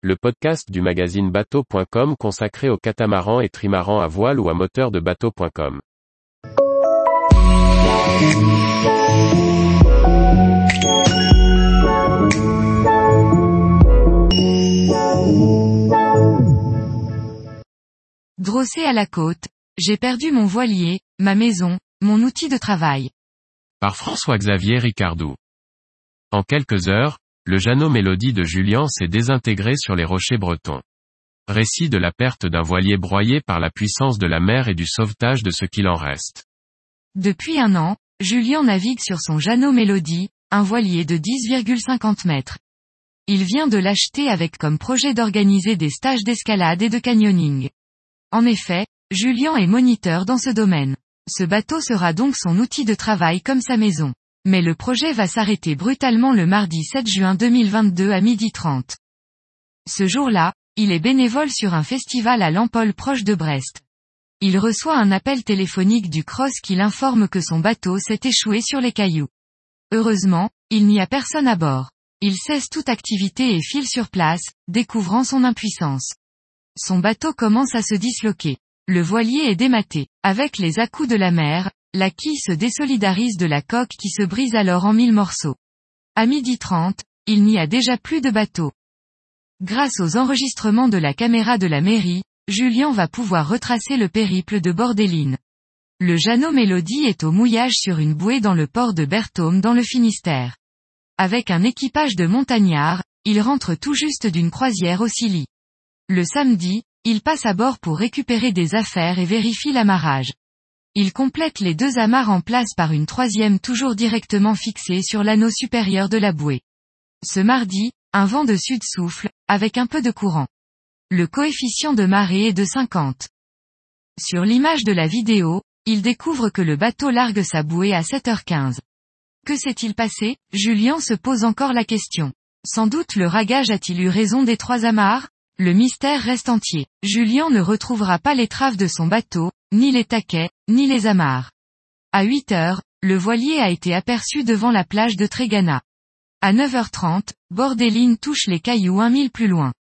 le podcast du magazine bateau.com consacré aux catamarans et trimarans à voile ou à moteur de bateau.com. Drossé à la côte, j'ai perdu mon voilier, ma maison, mon outil de travail. Par François-Xavier Ricardou. En quelques heures, le Jeannot Mélodie de Julien s'est désintégré sur les rochers bretons. Récit de la perte d'un voilier broyé par la puissance de la mer et du sauvetage de ce qu'il en reste. Depuis un an, Julien navigue sur son Jeannot Mélodie, un voilier de 10,50 mètres. Il vient de l'acheter avec comme projet d'organiser des stages d'escalade et de canyoning. En effet, Julien est moniteur dans ce domaine. Ce bateau sera donc son outil de travail comme sa maison. Mais le projet va s'arrêter brutalement le mardi 7 juin 2022 à midi 30. Ce jour-là, il est bénévole sur un festival à Lampol proche de Brest. Il reçoit un appel téléphonique du Cross qui l'informe que son bateau s'est échoué sur les cailloux. Heureusement, il n'y a personne à bord. Il cesse toute activité et file sur place, découvrant son impuissance. Son bateau commence à se disloquer. Le voilier est dématé. Avec les à-coups de la mer, la quille se désolidarise de la coque qui se brise alors en mille morceaux. À midi 30, il n'y a déjà plus de bateau. Grâce aux enregistrements de la caméra de la mairie, Julien va pouvoir retracer le périple de Bordeline. Le Jeannot Mélodie est au mouillage sur une bouée dans le port de Berthaume dans le Finistère. Avec un équipage de montagnards, il rentre tout juste d'une croisière au Scilly. Le samedi, il passe à bord pour récupérer des affaires et vérifie l'amarrage. Il complète les deux amarres en place par une troisième toujours directement fixée sur l'anneau supérieur de la bouée. Ce mardi, un vent de sud souffle, avec un peu de courant. Le coefficient de marée est de 50. Sur l'image de la vidéo, il découvre que le bateau largue sa bouée à 7h15. Que s'est-il passé? Julien se pose encore la question. Sans doute le ragage a-t-il eu raison des trois amarres? Le mystère reste entier. Julien ne retrouvera pas l'étrave de son bateau, ni les taquets, ni les amarres. À 8 heures, le voilier a été aperçu devant la plage de Trégana. À 9h30, Bordeline touche les cailloux un mille plus loin.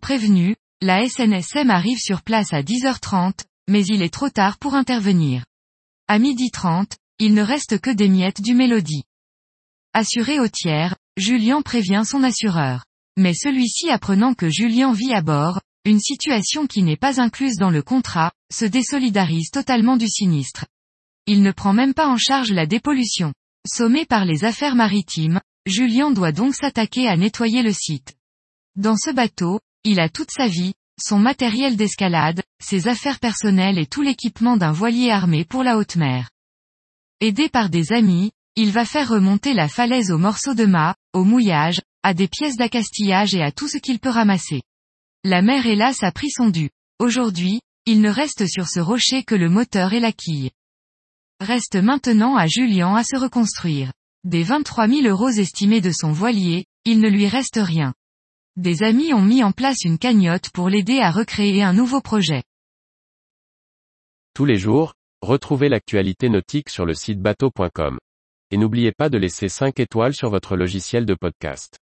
Prévenu, la SNSM arrive sur place à 10h30, mais il est trop tard pour intervenir. À midi 30, il ne reste que des miettes du Mélodie. Assuré au tiers, Julien prévient son assureur. Mais celui-ci apprenant que Julien vit à bord, une situation qui n'est pas incluse dans le contrat, se désolidarise totalement du sinistre. Il ne prend même pas en charge la dépollution. Sommé par les affaires maritimes, Julien doit donc s'attaquer à nettoyer le site. Dans ce bateau, il a toute sa vie, son matériel d'escalade, ses affaires personnelles et tout l'équipement d'un voilier armé pour la haute mer. Aidé par des amis, il va faire remonter la falaise aux morceaux de mât, au mouillage, à des pièces d'accastillage et à tout ce qu'il peut ramasser. La mer hélas a pris son dû. Aujourd'hui, il ne reste sur ce rocher que le moteur et la quille. Reste maintenant à Julien à se reconstruire. Des 23 000 euros estimés de son voilier, il ne lui reste rien. Des amis ont mis en place une cagnotte pour l'aider à recréer un nouveau projet. Tous les jours, retrouvez l'actualité nautique sur le site bateau.com. Et n'oubliez pas de laisser 5 étoiles sur votre logiciel de podcast.